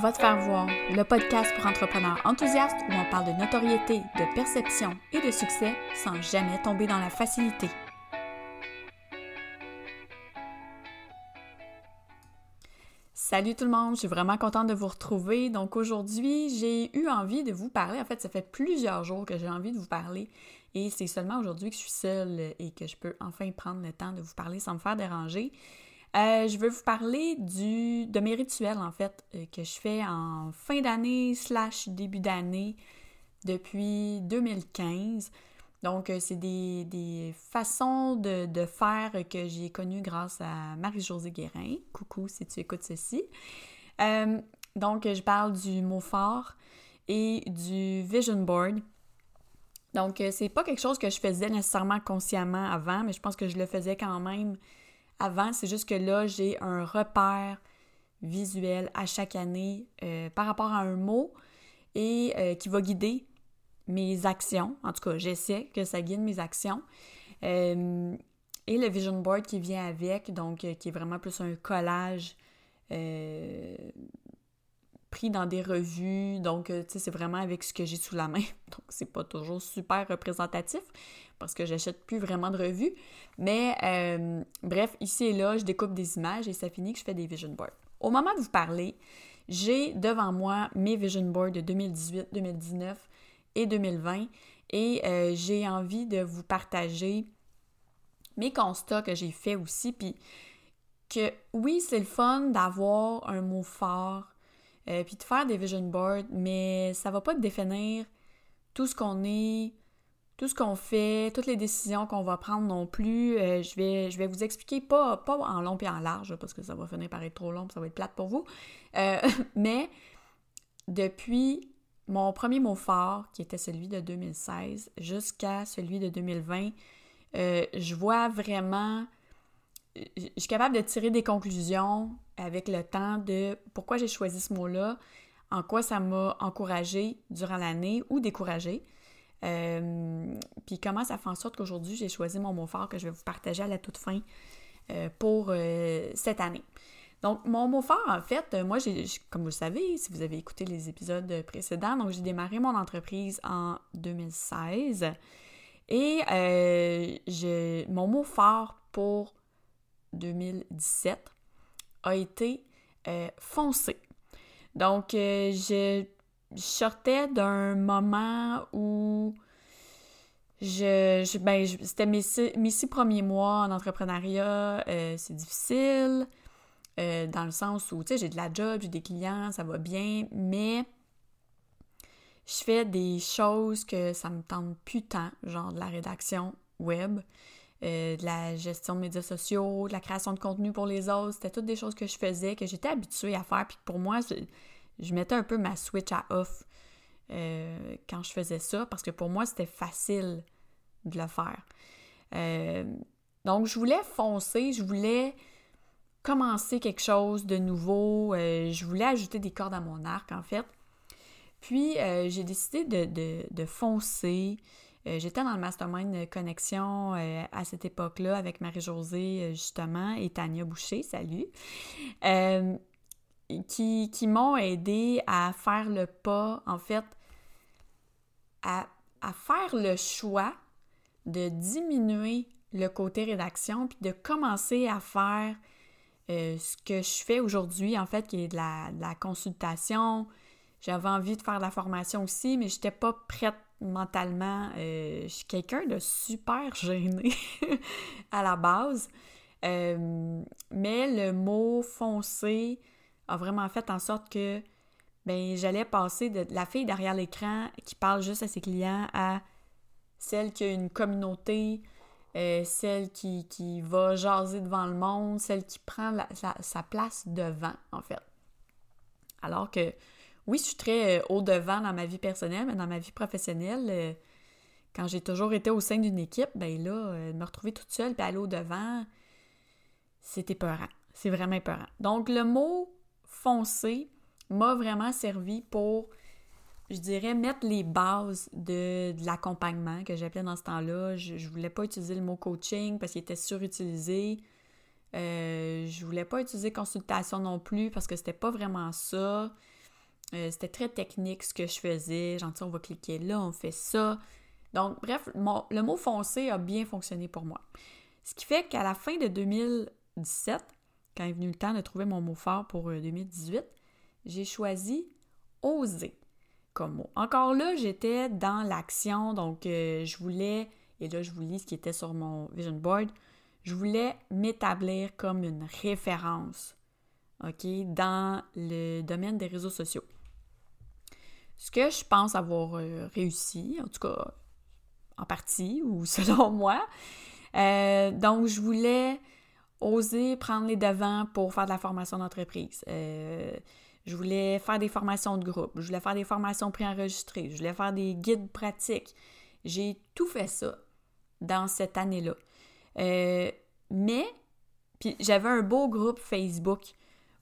Va te faire voir, le podcast pour entrepreneurs enthousiastes où on parle de notoriété, de perception et de succès sans jamais tomber dans la facilité. Salut tout le monde, je suis vraiment contente de vous retrouver. Donc aujourd'hui, j'ai eu envie de vous parler. En fait, ça fait plusieurs jours que j'ai envie de vous parler et c'est seulement aujourd'hui que je suis seule et que je peux enfin prendre le temps de vous parler sans me faire déranger. Euh, je veux vous parler du, de mes rituels, en fait, euh, que je fais en fin d'année slash début d'année depuis 2015. Donc, euh, c'est des, façons de, faire que j'ai connues grâce à Marie-Josée Guérin. Coucou si tu écoutes ceci. donc, je parle du mot fort et du vision board. Donc, c'est pas quelque chose que je faisais nécessairement consciemment avant, mais je pense que je le faisais quand même avant. C'est juste que là, j'ai un repère visuel à chaque année euh, par rapport à un mot et euh, qui va guider mes actions. En tout cas, j'essaie que ça guide mes actions. Euh, et le vision board qui vient avec, donc qui est vraiment plus un collage pris dans des revues. Donc, tu sais, c'est vraiment avec ce que j'ai sous la main. Donc, c'est pas toujours super représentatif parce que j'achète plus vraiment de revues. Mais euh, bref, ici et là, je découpe des images et ça finit que je fais des vision boards. Au moment de vous parler, j'ai devant moi mes vision boards de 2018, 2019 et 2020 et euh, j'ai envie de vous partager mes constats que j'ai fait aussi. Puis que oui, c'est le fun d'avoir un mot fort, euh, puis de faire des vision boards, mais ça va pas définir tout ce qu'on est, tout ce qu'on fait, toutes les décisions qu'on va prendre non plus. Euh, je, vais, je vais vous expliquer, pas, pas en long et en large, parce que ça va finir par être trop long, ça va être plate pour vous. Euh, mais depuis mon premier mot fort, qui était celui de 2016, jusqu'à celui de 2020, euh, je vois vraiment, je suis capable de tirer des conclusions avec le temps de pourquoi j'ai choisi ce mot-là, en quoi ça m'a encouragé durant l'année ou découragé. Euh, puis comment ça fait en sorte qu'aujourd'hui, j'ai choisi mon mot fort que je vais vous partager à la toute fin euh, pour euh, cette année. Donc, mon mot fort, en fait, moi, j'ai, comme vous le savez, si vous avez écouté les épisodes précédents, donc j'ai démarré mon entreprise en 2016 et je, mon mot fort pour 2017 a été foncé. Donc, je je sortais d'un moment où je, ben, c'était mes, six premiers mois en entrepreneuriat, euh, c'est difficile, euh, dans le sens où, tu sais, j'ai de la job, j'ai des clients, ça va bien, mais je fais des choses que ça me tente plus tant, genre de la rédaction web, euh, de la gestion de médias sociaux, de la création de contenu pour les autres. C'était toutes des choses que je faisais, que j'étais habituée à faire, puis pour moi, je mettais un peu ma switch à off euh, quand je faisais ça parce que pour moi, c'était facile de le faire. Euh, donc, je voulais foncer, je voulais commencer quelque chose de nouveau, je voulais ajouter des cordes à mon arc, en fait. Puis, j'ai décidé de foncer. J'étais dans le mastermind connexion à cette époque-là avec Marie-Josée, justement, et Tania Boucher, salut qui, qui m'ont aidé à faire le pas, en fait, à, faire le choix de diminuer le côté rédaction, puis de commencer à faire euh, ce que je fais aujourd'hui, en fait, qui est de la, consultation. J'avais envie de faire de la formation aussi, mais je n'étais pas prête mentalement. Euh, je suis quelqu'un de super gêné à la base. Euh, mais le mot foncé a vraiment fait en sorte que ben, j'allais passer de la fille derrière l'écran qui parle juste à ses clients à celle qui a une communauté, euh, celle qui, va jaser devant le monde, celle qui prend sa place devant, en fait. Alors que, oui, je suis très euh, au devant dans ma vie personnelle, mais dans ma vie professionnelle, euh, quand j'ai toujours été au sein d'une équipe, ben là, me retrouver toute seule et aller au devant, c'était épeurant. C'est vraiment épeurant. Donc, le mot foncé m'a vraiment servi pour, je dirais, mettre les bases de, l'accompagnement que j'appelais dans ce temps-là. Je, ne voulais pas utiliser le mot coaching parce qu'il était surutilisé. Euh, je voulais pas utiliser consultation non plus parce que c'était pas vraiment ça. Euh, c'était très technique ce que je faisais. Genre, on va cliquer là, on fait ça. Donc, bref, le mot foncé a bien fonctionné pour moi. Ce qui fait qu'à la fin de 2017, quand est venu le temps de trouver mon mot fort pour 2018, euh, j'ai choisi oser comme mot. Encore là, j'étais dans l'action, donc euh, je voulais, et là je vous lis ce qui était sur mon vision board, je voulais m'établir comme une référence, OK, dans le domaine des réseaux sociaux. Ce que je pense avoir euh, réussi, en tout cas en partie ou selon moi. Euh, donc, je voulais oser prendre les devants pour faire de la formation d'entreprise. Euh, je voulais faire des formations de groupe, je voulais faire des formations préenregistrées, je voulais faire des guides pratiques. J'ai tout fait ça dans cette année-là. Mais, puis j'avais un beau groupe Facebook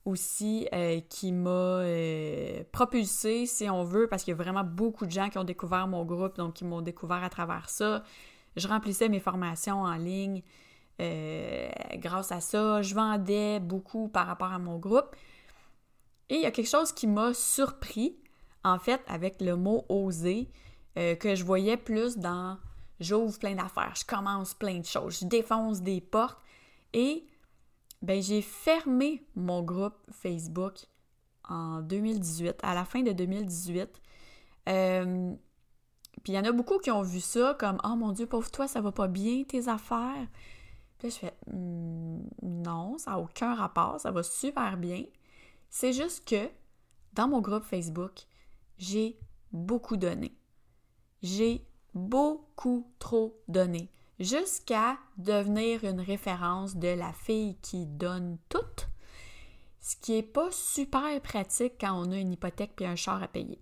aussi euh, qui m'a euh, propulsé, si on veut, parce qu'il y a vraiment beaucoup de gens qui ont découvert mon groupe, donc qui m'ont découvert à travers ça. Je remplissais mes formations en ligne grâce à ça. Je vendais beaucoup par rapport à mon groupe. Et il y a quelque chose qui m'a surpris, en fait, avec le mot oser, que je voyais plus dans j'ouvre plein d'affaires, je commence plein de choses, je défonce des portes. Et ben, j'ai fermé mon groupe Facebook en 2018, à la fin de 2018. Euh, puis il y en a beaucoup qui ont vu ça comme Oh mon Dieu, pauvre toi, ça va pas bien tes affaires. Puis là, je fais hmm, Non, ça n'a aucun rapport, ça va super bien. C'est juste que dans mon groupe Facebook, j'ai beaucoup donné. J'ai beaucoup trop donné, jusqu'à devenir une référence de la fille qui donne tout, ce qui n'est pas super pratique quand on a une hypothèque puis un char à payer.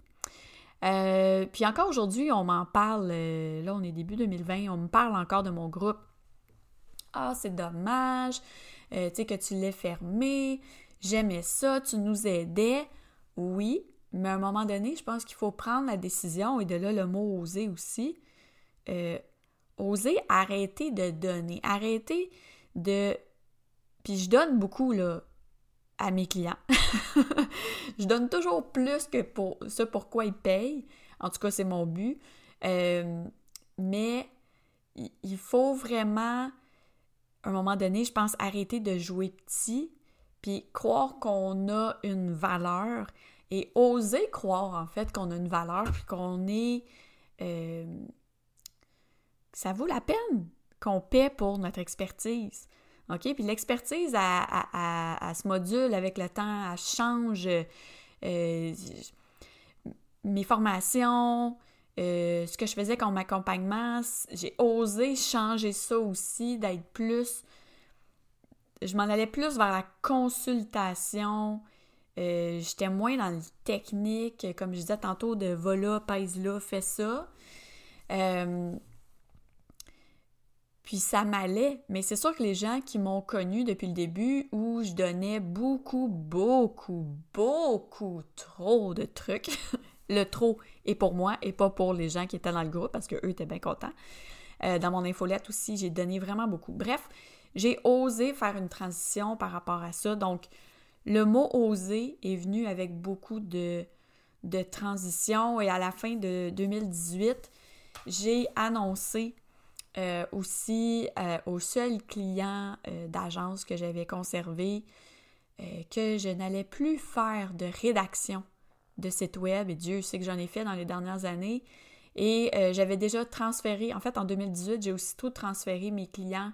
Euh, puis encore aujourd'hui, on m'en parle, euh, là on est début 2020, on me parle encore de mon groupe. Ah, c'est dommage, euh, tu sais que tu l'aies fermé, j'aimais ça, tu nous aidais. Oui, mais à un moment donné, je pense qu'il faut prendre la décision, et de là le mot oser aussi. Oser arrêter de donner, arrêter de. Puis je donne beaucoup là, à mes clients. je donne toujours plus que pour ce pourquoi ils payent. En tout cas, c'est mon but. Euh, mais il faut vraiment, à un moment donné, je pense, arrêter de jouer petit, puis croire qu'on a une valeur et oser croire en fait qu'on a une valeur puis qu'on est euh, ça vaut la peine qu'on paie pour notre expertise. OK? Puis l'expertise, elle, se module avec le temps, elle change. Euh, mes formations, euh, ce que je faisais comme accompagnement, j'ai osé changer ça aussi, d'être plus. Je m'en allais plus vers la consultation, euh, j'étais moins dans le technique, comme je disais tantôt, de voilà, pèse là, fais ça. Puis ça m'allait, mais c'est sûr que les gens qui m'ont connu depuis le début, où je donnais beaucoup, beaucoup, beaucoup trop de trucs, le trop est pour moi et pas pour les gens qui étaient dans le groupe parce qu'eux étaient bien contents. Euh, dans mon infolette aussi, j'ai donné vraiment beaucoup. Bref, j'ai osé faire une transition par rapport à ça. Donc, le mot oser est venu avec beaucoup de, de transition et à la fin de 2018, j'ai annoncé euh, aussi euh, aux seuls clients euh, d'agence que j'avais conservés que je n'allais plus faire de rédaction de site web et Dieu sait que j'en ai fait dans les dernières années. Et j'avais déjà transféré, en fait en 2018, j'ai aussitôt transféré mes clients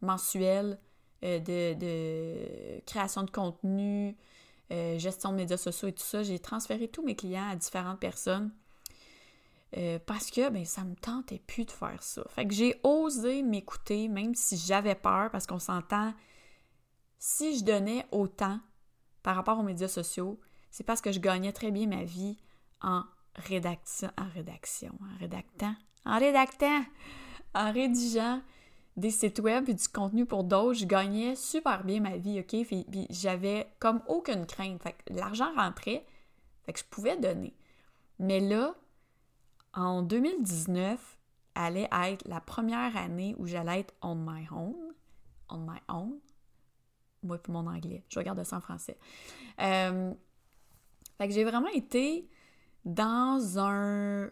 mensuels euh, de, création de contenu, euh, gestion de médias sociaux et tout ça. J'ai transféré tous mes clients à différentes personnes euh, parce que ben, ça me tentait plus de faire ça. Fait que j'ai osé m'écouter, même si j'avais peur, parce qu'on s'entend, si je donnais autant par rapport aux médias sociaux, c'est parce que je gagnais très bien ma vie en rédaction, en rédaction, en rédactant, en rédactant, en rédigeant des sites web et du contenu pour d'autres, je gagnais super bien ma vie, OK? Puis, j'avais comme aucune crainte. Fait que l'argent rentrait, je pouvais donner. Mais là, en 2019, allait être la première année où j'allais être on my own. On my own. Moi, pour mon anglais. Je regarde ça en français. Euh, Fait que j'ai vraiment été dans un,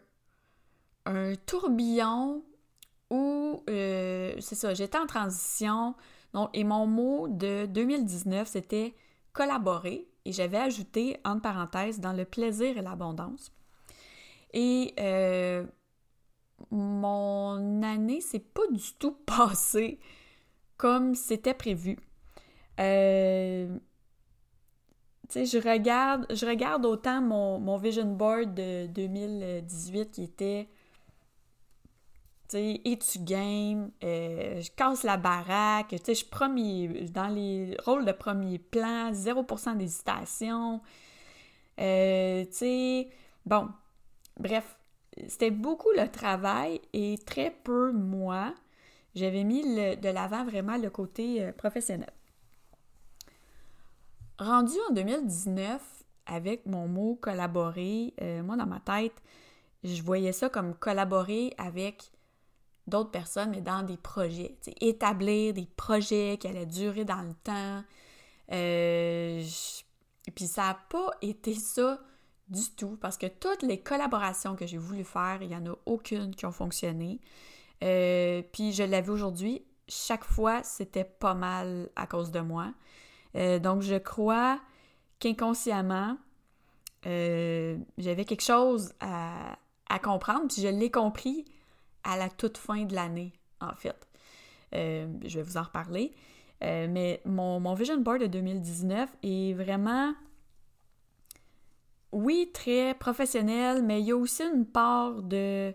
un tourbillon où, euh, c'est ça, j'étais en transition. Donc, et mon mot de 2019, c'était collaborer. Et j'avais ajouté, entre parenthèses, dans le plaisir et l'abondance. Et euh, mon année s'est pas du tout passée comme c'était prévu. Euh, tu sais, je regarde, je regarde autant mon, mon, vision board de 2018 qui était, tu sais, et tu game, euh, je casse la baraque, tu sais, je premier, dans les rôles de premier plan, 0% d'hésitation, tu sais, bon, bref, c'était beaucoup le travail et très peu moi. J'avais mis de l'avant vraiment le côté euh, professionnel. Rendu en 2019, avec mon mot collaborer, euh, moi dans ma tête, je voyais ça comme collaborer avec d'autres personnes, mais dans des projets. Établir des projets qui allaient durer dans le temps. Euh, et puis ça n'a pas été ça du tout, parce que toutes les collaborations que j'ai voulu faire, il n'y en a aucune qui ont fonctionné. Euh, puis je l'avais aujourd'hui, chaque fois, c'était pas mal à cause de moi. Euh, donc je crois qu'inconsciemment, euh, j'avais quelque chose à, comprendre, puis je l'ai compris à la toute fin de l'année, en fait. je vais vous en reparler. mais mon, mon, Vision Board de 2019 est vraiment oui, très professionnel, mais il y a aussi une part de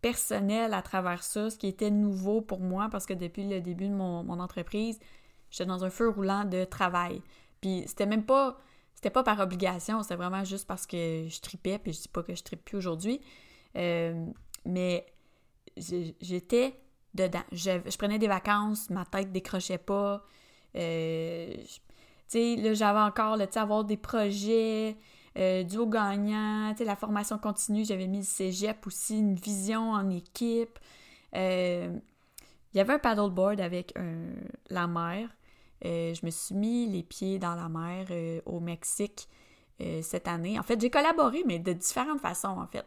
personnel à travers ça, ce qui était nouveau pour moi parce que depuis le début de mon, entreprise, j'étais dans un feu roulant de travail. Puis c'était même pas c'était pas par obligation, c'était vraiment juste parce que je tripais, puis je dis pas que je tripe plus aujourd'hui. Euh, mais j'étais dedans. Je, prenais des vacances, ma tête décrochait pas. Euh, tu sais, là, j'avais encore, sais, avoir des projets, euh, duo gagnant, la formation continue, j'avais mis le cégep aussi, une vision en équipe. Euh, il y avait un paddleboard avec la mer. Euh, je me suis mis les pieds dans la mer au Mexique cette année. En fait, j'ai collaboré, mais de différentes façons, en fait.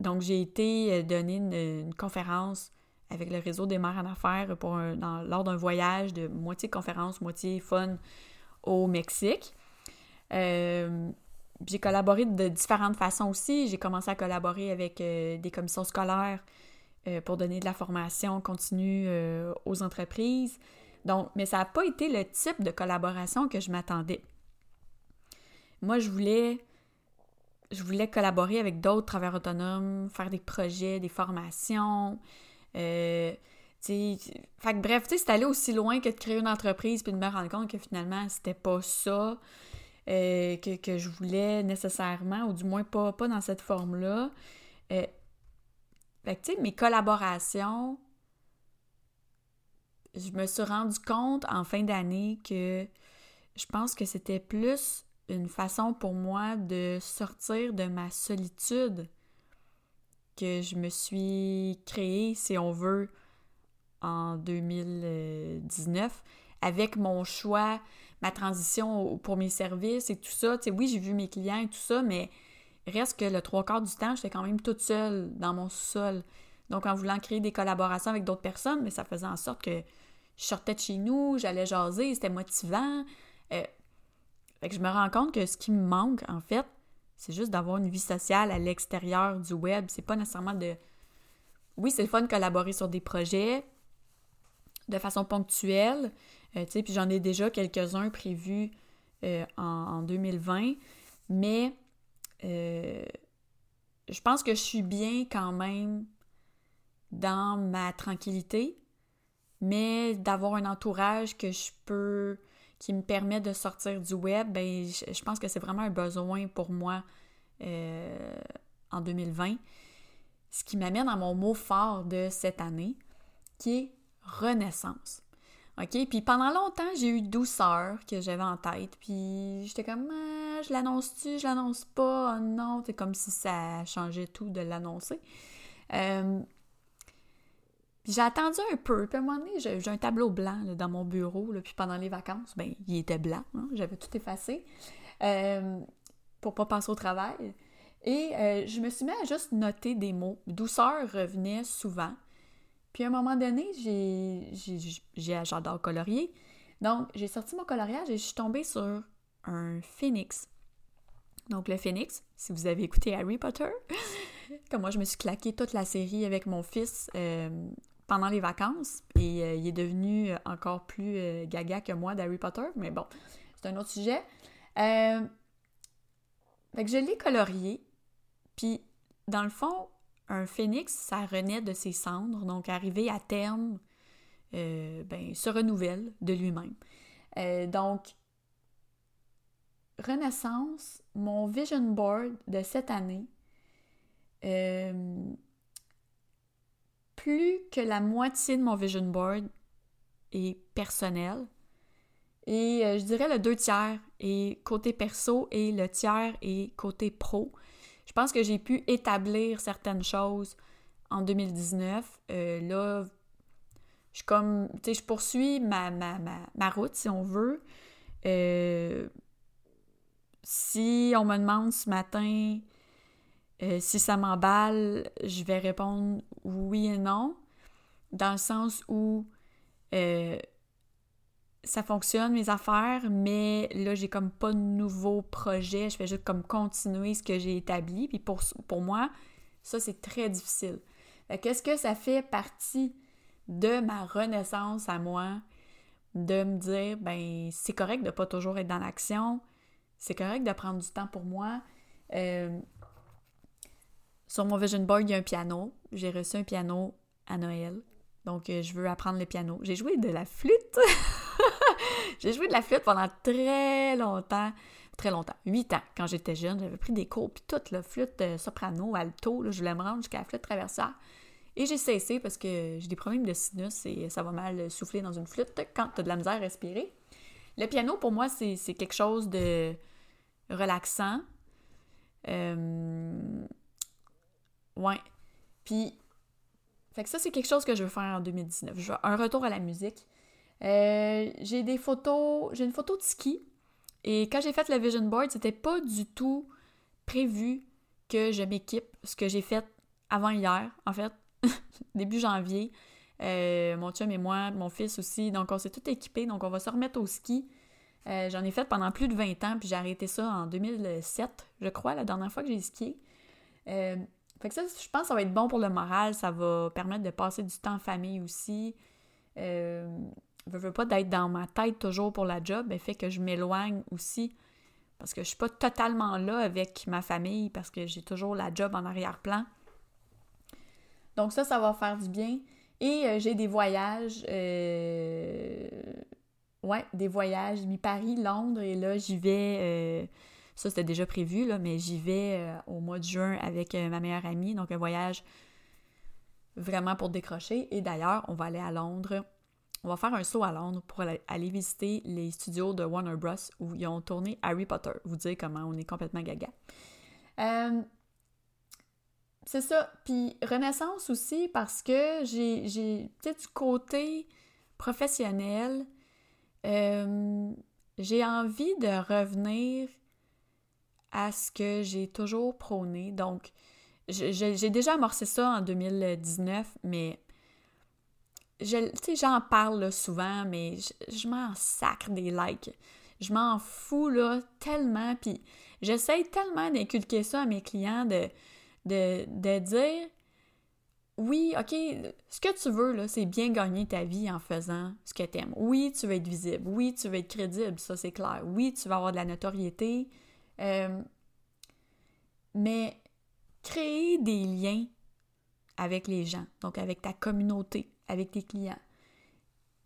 donc, j'ai été donner une, conférence avec le réseau des mers en affaires pour lors d'un voyage de moitié conférence, moitié fun au Mexique. Euh, j'ai collaboré de différentes façons aussi. J'ai commencé à collaborer avec euh, des commissions scolaires euh, pour donner de la formation continue aux entreprises. Donc, mais ça n'a pas été le type de collaboration que je m'attendais. Moi, je voulais, je voulais collaborer avec d'autres travailleurs autonomes, faire des projets, des formations. fait que bref, c'est aller aussi loin que de créer une entreprise puis de me rendre compte que finalement, c'était pas ça. Euh, que, je voulais nécessairement, ou du moins pas, pas dans cette forme-là. Euh, fait que, tu sais, mes collaborations, je me suis rendu compte en fin d'année que je pense que c'était plus une façon pour moi de sortir de ma solitude que je me suis créée, si on veut, en 2019, avec mon choix ma transition pour mes services et tout ça. Tu sais, oui, j'ai vu mes clients et tout ça, mais reste que le trois quarts du temps, j'étais quand même toute seule dans mon sol. Donc, en voulant créer des collaborations avec d'autres personnes, mais ça faisait en sorte que je sortais de chez nous, j'allais jaser, c'était motivant. Euh, fait que je me rends compte que ce qui me manque, en fait, c'est juste d'avoir une vie sociale à l'extérieur du web. C'est pas nécessairement de. Oui, c'est le fun de collaborer sur des projets de façon ponctuelle, euh, puis j'en ai déjà quelques-uns prévus euh, en, 2020, mais euh, je pense que je suis bien quand même dans ma tranquillité, mais d'avoir un entourage que je peux, qui me permet de sortir du web, ben, je, pense que c'est vraiment un besoin pour moi en 2020. Ce qui m'amène à mon mot fort de cette année, qui est renaissance. OK? Puis pendant longtemps, j'ai eu douceur que j'avais en tête. Puis j'étais comme, ah, je l'annonce-tu, je l'annonce pas? Oh non, c'est comme si ça changeait tout de l'annoncer. Euh, j'ai attendu un peu. Puis à un moment donné, j'ai un tableau blanc dans mon bureau. Puis pendant les vacances, ben, il était blanc. Hein, j'avais tout effacé. Euh, pour pas passer au travail. Et euh, je me suis mis à juste noter des mots. Douceur revenait souvent. Puis à un moment donné, j'ai, j'adore colorier. Donc, j'ai sorti mon coloriage et je suis tombée sur un phénix. Donc, le phénix, si vous avez écouté Harry Potter, comme moi, je me suis claqué toute la série avec mon fils euh, pendant les vacances et euh, il est devenu encore plus gaga que moi d'Harry Potter, mais bon, c'est un autre sujet. fait que je l'ai colorié puis, dans le fond, un phénix, ça renaît de ses cendres, donc arrivé à terme, euh, ben, se renouvelle de lui-même. Euh, donc, Renaissance, mon vision board de cette année, euh, plus que la moitié de mon vision board est personnel. Et je dirais le deux tiers est côté perso et le tiers est côté pro. Je pense que j'ai pu établir certaines choses en 2019. Euh, là, je comme, tu sais, je poursuis ma, ma, route, si on veut. Euh, si on me demande ce matin euh, si ça m'emballe, je vais répondre oui et non, dans le sens où ça fonctionne, mes affaires, mais là, j'ai comme pas de nouveaux projets. Je fais juste comme continuer ce que j'ai établi. Puis pour, pour moi, ça, c'est très difficile. Qu'est-ce que ça fait partie de ma renaissance à moi de me dire, ben, c'est correct de pas toujours être dans l'action. C'est correct de prendre du temps pour moi. Euh, sur mon vision board, il y a un piano. J'ai reçu un piano à Noël. Donc, euh, je veux apprendre le piano. J'ai joué de la flûte. j'ai joué de la flûte pendant très longtemps. Très longtemps. Huit ans. Quand j'étais jeune, j'avais pris des cours. Puis toute la flûte euh, soprano, alto, je voulais me rendre jusqu'à la flûte traversière. Et j'ai cessé parce que j'ai des problèmes de sinus et ça va mal souffler dans une flûte quand tu as de la misère à respirer. Le piano, pour moi, c'est quelque chose de relaxant. Euh... Ouais. Puis fait que ça, c'est quelque chose que je veux faire en 2019. Je veux un retour à la musique. Euh, j'ai des photos, j'ai une photo de ski. Et quand j'ai fait le vision board, c'était pas du tout prévu que je m'équipe. Ce que j'ai fait avant hier, en fait, début janvier. Euh, mon chum et moi, mon fils aussi. Donc, on s'est tout équipé. Donc, on va se remettre au ski. Euh, j'en ai fait pendant plus de 20 ans, puis j'ai arrêté ça en 2007, je crois, la dernière fois que j'ai skié. Fait que ça, je pense que ça va être bon pour le moral, ça va permettre de passer du temps en famille aussi. Je veux pas d'être dans ma tête toujours pour la job, mais fait que je m'éloigne aussi parce que je suis pas totalement là avec ma famille parce que j'ai toujours la job en arrière-plan. Donc ça, ça va faire du bien. Et euh, j'ai des voyages, euh, ouais, des voyages, mi-Paris, Londres, et là, j'y vais euh, ça, c'était déjà prévu, là, mais j'y vais euh, au mois de juin avec ma meilleure amie. Donc, un voyage vraiment pour décrocher. Et d'ailleurs, on va aller à Londres. On va faire un saut à Londres pour aller, visiter les studios de Warner Bros. où ils ont tourné Harry Potter. Vous dire comment on est complètement gaga. Euh, c'est ça. Puis Renaissance aussi parce que j'ai, j'ai du côté professionnel, j'ai envie de revenir à ce que j'ai toujours prôné. Donc, j'ai déjà amorcé ça en 2019, mais j'en parle souvent, mais je, m'en sacre des likes. Je m'en fous là tellement, puis j'essaye tellement d'inculquer ça à mes clients de, de, de dire oui, OK, ce que tu veux, là, c'est bien gagner ta vie en faisant ce que tu aimes. Oui, tu veux être visible. Oui, tu veux être crédible, ça c'est clair. Oui, tu vas avoir de la notoriété. Euh, mais créer des liens avec les gens, donc avec ta communauté, avec tes clients.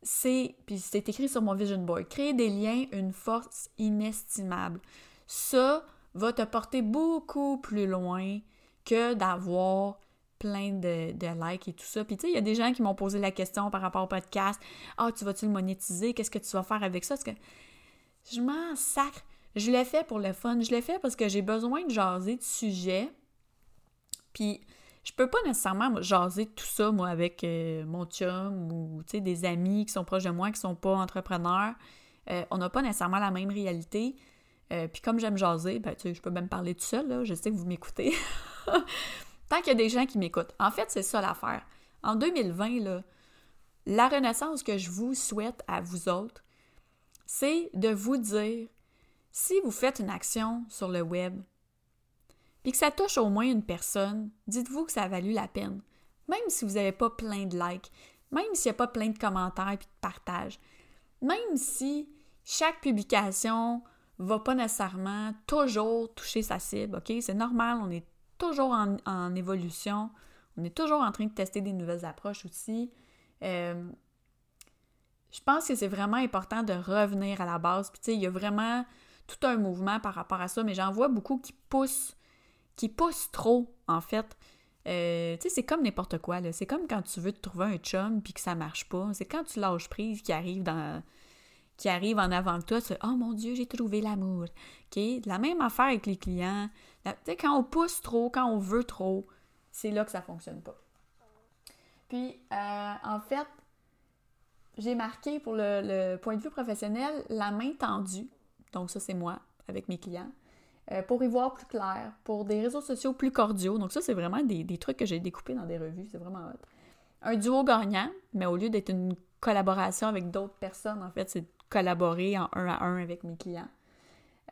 C'est, puis c'est écrit sur mon vision board, créer des liens, une force inestimable. Ça va te porter beaucoup plus loin que d'avoir plein de, likes et tout ça. Puis tu sais, il y a des gens qui m'ont posé la question par rapport au podcast. Ah, tu vas-tu le monétiser? Qu'est-ce que tu vas faire avec ça? Parce que je m'en sacre. Je l'ai fait pour le fun. Je l'ai fait parce que j'ai besoin de jaser de sujets. Puis, je peux pas nécessairement jaser tout ça, moi, avec euh, mon chum ou, des amis qui sont proches de moi, qui sont pas entrepreneurs. Euh, on n'a pas nécessairement la même réalité. Euh, puis comme j'aime jaser, ben, je peux même parler tout seul, là, je sais que vous m'écoutez. Tant qu'il y a des gens qui m'écoutent. En fait, c'est ça l'affaire. En 2020, là, la renaissance que je vous souhaite à vous autres, c'est de vous dire, si vous faites une action sur le web, puis que ça touche au moins une personne, dites-vous que ça a valu la peine. Même si vous n'avez pas plein de likes, même s'il n'y a pas plein de commentaires et de partages, même si chaque publication va pas nécessairement toujours toucher sa cible, OK? C'est normal, on est toujours en, évolution, on est toujours en train de tester des nouvelles approches aussi. Euh, je pense que c'est vraiment important de revenir à la base. Puis, tu sais, il y a vraiment tout un mouvement par rapport à ça, mais j'en vois beaucoup qui poussent, qui poussent trop, en fait. Euh, tu sais, c'est comme n'importe quoi, là. C'est comme quand tu veux te trouver un chum puis que ça marche pas. C'est quand tu lâches prise qui arrive dans qui arrive en avant de toi, tu Oh mon Dieu, j'ai trouvé l'amour. OK? La même affaire avec les clients. Tu sais, quand on pousse trop, quand on veut trop, c'est là que ça fonctionne pas. Puis, euh, en fait, j'ai marqué pour le, point de vue professionnel la main tendue. Donc, ça, c'est moi avec mes clients. Euh, pour y voir plus clair, pour des réseaux sociaux plus cordiaux. Donc, ça, c'est vraiment des, des, trucs que j'ai découpés dans des revues. C'est vraiment hot. Un duo gagnant, mais au lieu d'être une collaboration avec d'autres personnes, en fait, c'est collaborer en un à un avec mes clients.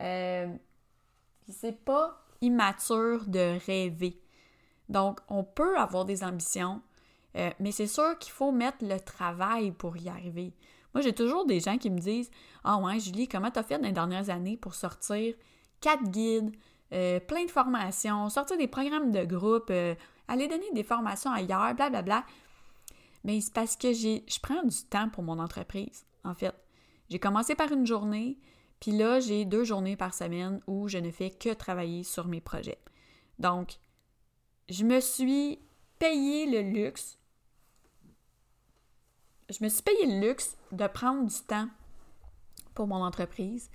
Euh, c'est pas immature de rêver. Donc, on peut avoir des ambitions, euh, mais c'est sûr qu'il faut mettre le travail pour y arriver. Moi, j'ai toujours des gens qui me disent Ah ouais, Julie, comment t'as fait dans les dernières années pour sortir quatre guides, euh, plein de formations, sortir des programmes de groupe, euh, aller donner des formations ailleurs, blablabla. Bla, bla. Mais c'est parce que j'ai, je prends du temps pour mon entreprise, en fait. J'ai commencé par une journée, puis là, j'ai deux journées par semaine où je ne fais que travailler sur mes projets. Donc, je me suis payé le luxe. Je me suis payé le luxe de prendre du temps pour mon entreprise.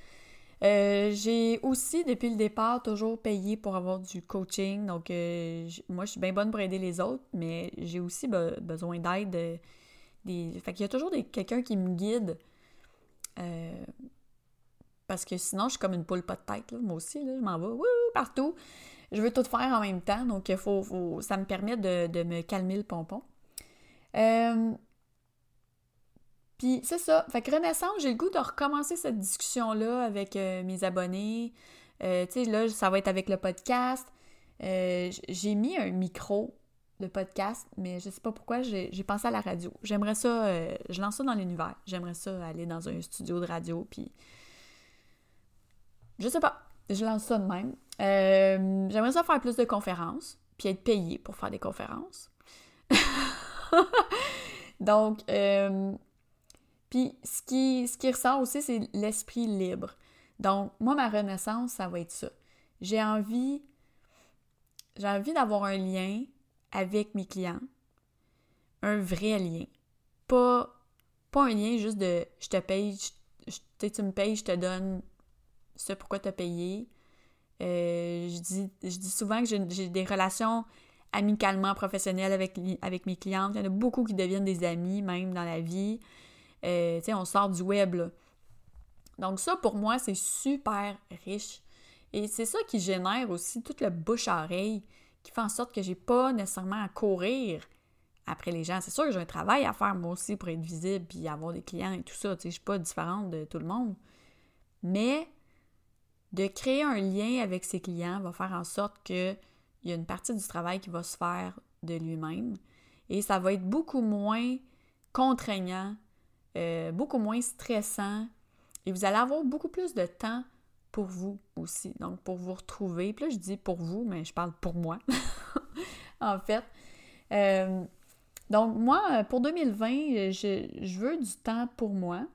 Euh, j'ai aussi, depuis le départ, toujours payé pour avoir du coaching. Donc, euh, moi, je suis bien bonne pour aider les autres, mais j'ai aussi besoin d'aide. Euh, y a toujours quelqu'un qui me guide euh, parce que sinon, je suis comme une poule pas de tête. Moi aussi, je m'en vais partout. Je veux tout faire en même temps, donc ça me permet de, me calmer le pompon. Euh, puis c'est ça. Fait que Renaissance, j'ai le goût de recommencer cette discussion-là avec euh, mes abonnés. tu sais, là, ça va être avec le podcast. j'ai mis un micro de podcast, mais je sais pas pourquoi j'ai pensé à la radio. J'aimerais ça, euh, je lance ça dans l'univers. J'aimerais ça aller dans un studio de radio, puis je sais pas, je lance ça de même. Euh, j'aimerais ça faire plus de conférences, puis être payé pour faire des conférences. Donc, euh, puis ce qui, ce qui ressort aussi, c'est l'esprit libre. Donc, moi, ma renaissance, ça va être ça. J'ai envie, j'ai envie d'avoir un lien avec mes clients, un vrai lien. Pas, pas un lien juste de je te paye, je, tu me payes, je te donne ce pourquoi tu as payé. Euh, je, dis, je dis souvent que j'ai des relations amicalement professionnelles avec, avec mes clientes. Il y en a beaucoup qui deviennent des amis, même dans la vie. Euh, on sort du web. Donc ça, pour moi, c'est super riche. Et c'est ça qui génère aussi toute le bouche-oreille qui fait en sorte que j'ai pas nécessairement à courir après les gens. C'est sûr que j'ai un travail à faire moi aussi pour être visible puis avoir des clients et tout ça. Je suis pas différente de tout le monde. Mais de créer un lien avec ses clients va faire en sorte qu'il y a une partie du travail qui va se faire de lui-même. Et ça va être beaucoup moins contraignant, euh, beaucoup moins stressant. Et vous allez avoir beaucoup plus de temps pour vous aussi. Donc, pour vous retrouver. Puis là, je dis pour vous, mais je parle pour moi, en fait. Euh, donc, moi, pour 2020, je, veux du temps pour moi.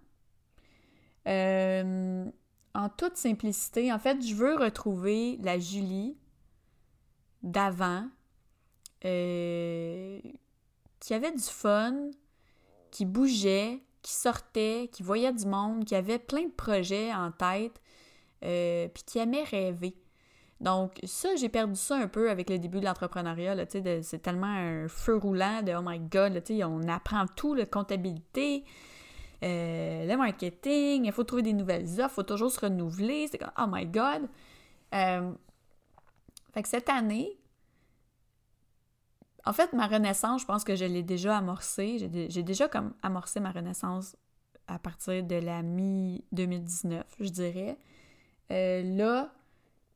Euh, en toute simplicité, en fait, je veux retrouver la Julie d'avant, qui avait du fun, qui bougeait, qui sortait, qui voyait du monde, qui avait plein de projets en tête, euh, puis qui aimait rêver. Donc, ça, j'ai perdu ça un peu avec le début de l'entrepreneuriat. C'est tellement un feu roulant de Oh my God, on apprend tout, la comptabilité, euh, le marketing, il faut trouver des nouvelles offres, il faut toujours se renouveler. C'est comme, oh my God! Euh, fait que cette année, en fait, ma renaissance, je pense que je l'ai déjà amorcée. J'ai déjà comme amorcé ma renaissance à partir de la mi-2019, je dirais. Euh, là,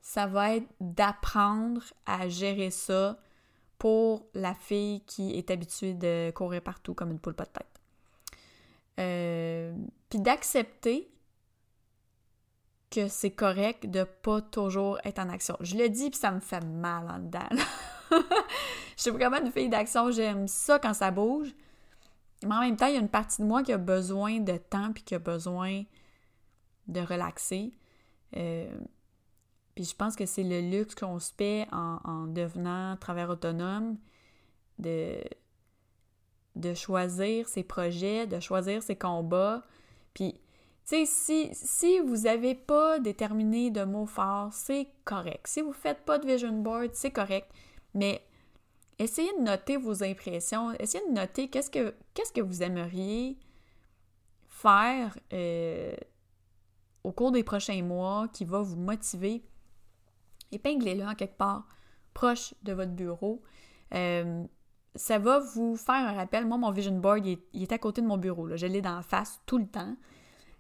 ça va être d'apprendre à gérer ça pour la fille qui est habituée de courir partout comme une poule pas de tête. Euh, puis d'accepter que c'est correct de pas toujours être en action. Je le dis, puis ça me fait mal en dedans. je suis vraiment une fille d'action, j'aime ça quand ça bouge. Mais en même temps, il y a une partie de moi qui a besoin de temps puis qui a besoin de relaxer. Euh, puis je pense que c'est le luxe qu'on se paie en, devenant travailleur autonome, de, de choisir ses projets, de choisir ses combats. Puis, tu sais, si, si vous n'avez pas déterminé de mots forts, c'est correct. Si vous ne faites pas de vision board, c'est correct. Mais essayez de noter vos impressions, essayez de noter qu'est-ce que, vous aimeriez faire euh, au cours des prochains mois qui va vous motiver. Épinglez-le en quelque part proche de votre bureau. Euh, ça va vous faire un rappel. Moi, mon vision board, il est, à côté de mon bureau. Là. Je l'ai dans la face tout le temps.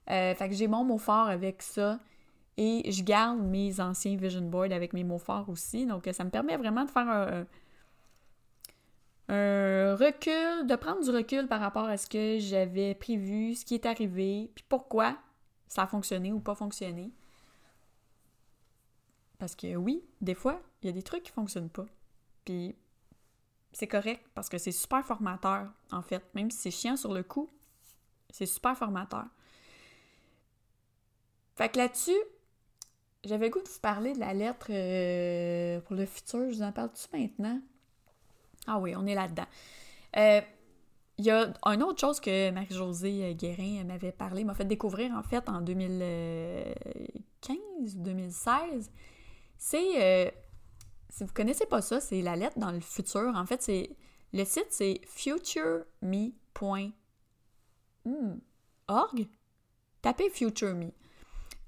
Euh, fait que j'ai mon mot fort avec ça. Et je garde mes anciens vision boards avec mes mots forts aussi. Donc, ça me permet vraiment de faire un, recul, de prendre du recul par rapport à ce que j'avais prévu, ce qui est arrivé, puis pourquoi ça a fonctionné ou pas fonctionné. Parce que oui, des fois, il y a des trucs qui fonctionnent pas. Puis c'est correct parce que c'est super formateur, en fait. Même si c'est chiant sur le coup, c'est super formateur. Fait que là-dessus, j'avais goût de vous parler de la lettre euh, pour le futur. Je vous en parle-tu maintenant? Ah oui, on est là-dedans. Euh, il y a une autre chose que Marie-Josée Guérin m'avait parlé, m'a fait découvrir en fait en 2015 ou 2016. C'est, euh, si vous connaissez pas ça, c'est la lettre dans le futur. En fait, c'est le site c'est futureme.org. Tapez FutureMe,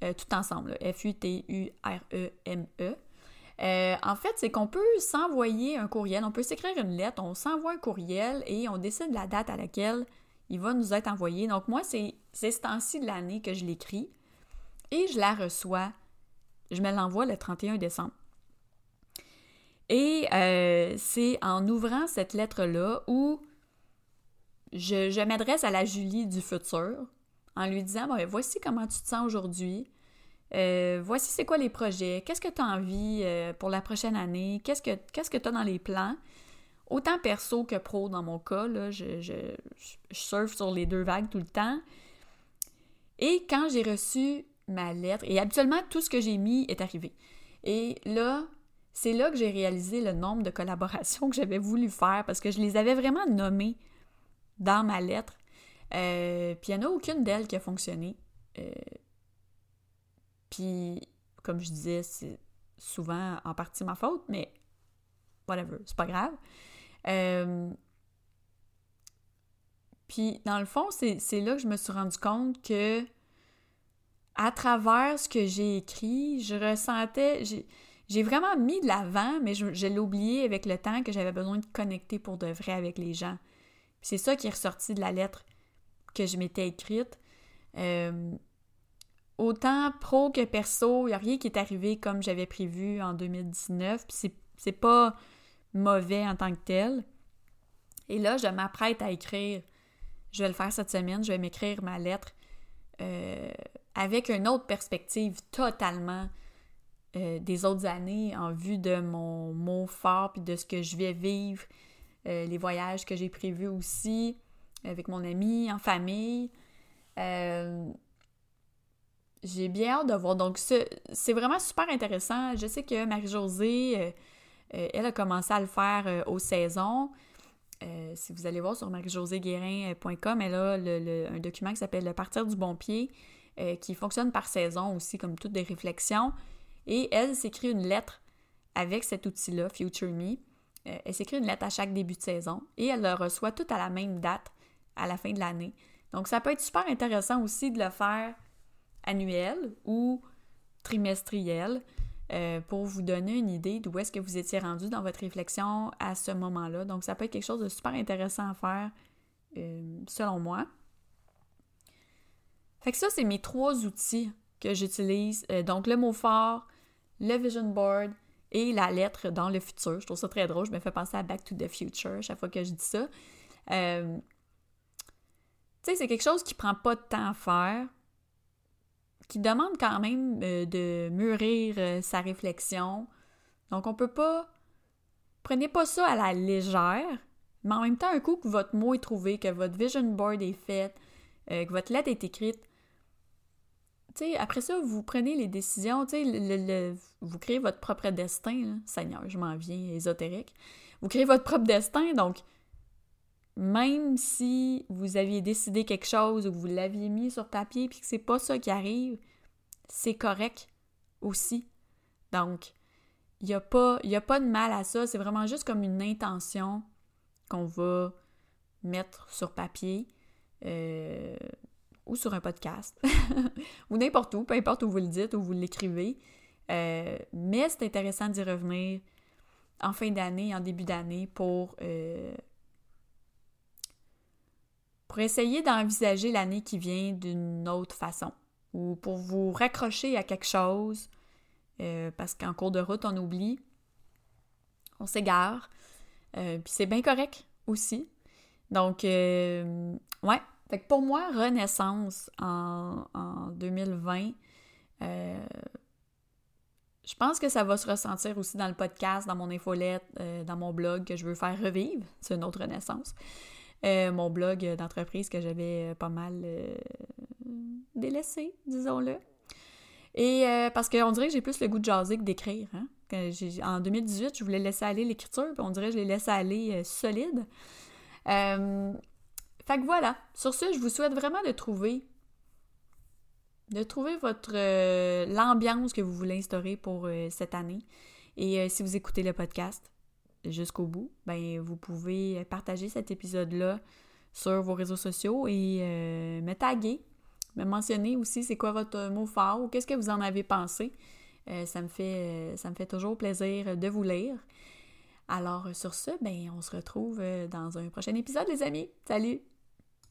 euh, tout ensemble, F-U-T-U-R-E-M-E. Euh, en fait, c'est qu'on peut s'envoyer un courriel, on peut s'écrire une lettre, on s'envoie un courriel et on décide la date à laquelle il va nous être envoyé. Donc moi, c'est ce temps-ci de l'année que je l'écris et je la reçois. Je me l'envoie le 31 décembre. Et euh, c'est en ouvrant cette lettre-là où je, m'adresse à la Julie du futur en lui disant voici comment tu te sens aujourd'hui. Euh, voici c'est quoi les projets, qu'est-ce que tu as envie euh, pour la prochaine année, qu'est-ce que tu as dans les plans? Autant perso que pro dans mon cas, là, je, je, surfe sur les deux vagues tout le temps. Et quand j'ai reçu ma lettre, et habituellement tout ce que j'ai mis est arrivé. Et là, c'est là que j'ai réalisé le nombre de collaborations que j'avais voulu faire parce que je les avais vraiment nommées dans ma lettre. Euh, puis il n'y en a aucune d'elles qui a fonctionné. Puis, comme je disais, c'est souvent en partie ma faute, mais whatever, c'est pas grave. Euh, puis, dans le fond, c'est là que je me suis rendu compte que à travers ce que j'ai écrit, je ressentais, j'ai vraiment mis de l'avant, mais je, l'ai oublié avec le temps que j'avais besoin de connecter pour de vrai avec les gens. C'est ça qui est ressorti de la lettre que je m'étais écrite. Euh, autant pro que perso, il n'y a rien qui est arrivé comme j'avais prévu en 2019, puis c'est pas mauvais en tant que tel. Et là, je m'apprête à écrire, je vais le faire cette semaine, je vais m'écrire ma lettre euh, avec une autre perspective totalement euh, des autres années en vue de mon mot fort puis de ce que je vais vivre, les voyages que j'ai prévus aussi avec mon ami, en famille. J'ai bien hâte de voir. Donc, c'est vraiment super intéressant. Je sais que Marie-Josée, euh, euh, elle a commencé à le faire euh, aux saisons. si vous allez voir sur marie-joséguérin.com, elle a un document qui s'appelle Le partir du bon pied, qui fonctionne par saison aussi, comme toutes des réflexions. Et elle s'écrit une lettre avec cet outil-là, Future Me. elle s'écrit une lettre à chaque début de saison et elle le reçoit tout à la même date à la fin de l'année. Donc, ça peut être super intéressant aussi de le faire annuel ou trimestriel euh, pour vous donner une idée d'où est-ce que vous étiez rendu dans votre réflexion à ce moment-là. Donc, ça peut être quelque chose de super intéressant à faire, euh, selon moi. Fait que ça, c'est mes trois outils que j'utilise. Euh, donc, le mot fort, le vision board et la lettre dans le futur. Je trouve ça très drôle. Je me fais penser à Back to the Future chaque fois que je dis ça. Euh, tu sais, c'est quelque chose qui prend pas de temps à faire, qui demande quand même euh, de mûrir euh, sa réflexion. Donc, on peut pas. Prenez pas ça à la légère, mais en même temps, un coup que votre mot est trouvé, que votre vision board est fait, que votre lettre est écrite, après ça, vous prenez les décisions, vous créez votre propre destin. Seigneur, je m'en viens ésotérique. Vous créez votre propre destin, donc même si vous aviez décidé quelque chose ou vous l'aviez mis sur papier puis que c'est pas ça qui arrive, c'est correct aussi. Donc, il n'y a, pas, a pas de mal à ça. C'est vraiment juste comme une intention qu'on va mettre sur papier. Euh, ou sur un podcast, ou n'importe où, peu importe où vous le dites, ou vous l'écrivez. Euh, mais c'est intéressant d'y revenir en fin d'année, en début d'année, pour, euh, pour essayer d'envisager l'année qui vient d'une autre façon, ou pour vous raccrocher à quelque chose, euh, parce qu'en cours de route, on oublie, on s'égare, puis c'est bien correct aussi. Donc, ouais, fait pour moi, Renaissance en, 2020, euh, je pense que ça va se ressentir aussi dans le podcast, dans mon infolette, euh, dans mon blog que je veux faire revivre. C'est une autre Renaissance. Euh, mon blog d'entreprise que j'avais pas mal délaissé, disons-le. Et parce qu'on dirait que j'ai plus le goût de jaser que d'écrire. Hein. En 2018, je voulais laisser aller l'écriture, puis on dirait que je l'ai laissé aller solide. Fait que voilà, sur ce, je vous souhaite vraiment de trouver de trouver votre euh, l'ambiance que vous voulez instaurer pour euh, cette année. Et euh, si vous écoutez le podcast jusqu'au bout, ben vous pouvez partager cet épisode-là sur vos réseaux sociaux et me taguer, me mentionner aussi c'est quoi votre mot fort ou qu'est-ce que vous en avez pensé. ça, me fait, ça me fait toujours plaisir de vous lire. Alors sur ce, ben on se retrouve dans un prochain épisode les amis. Salut!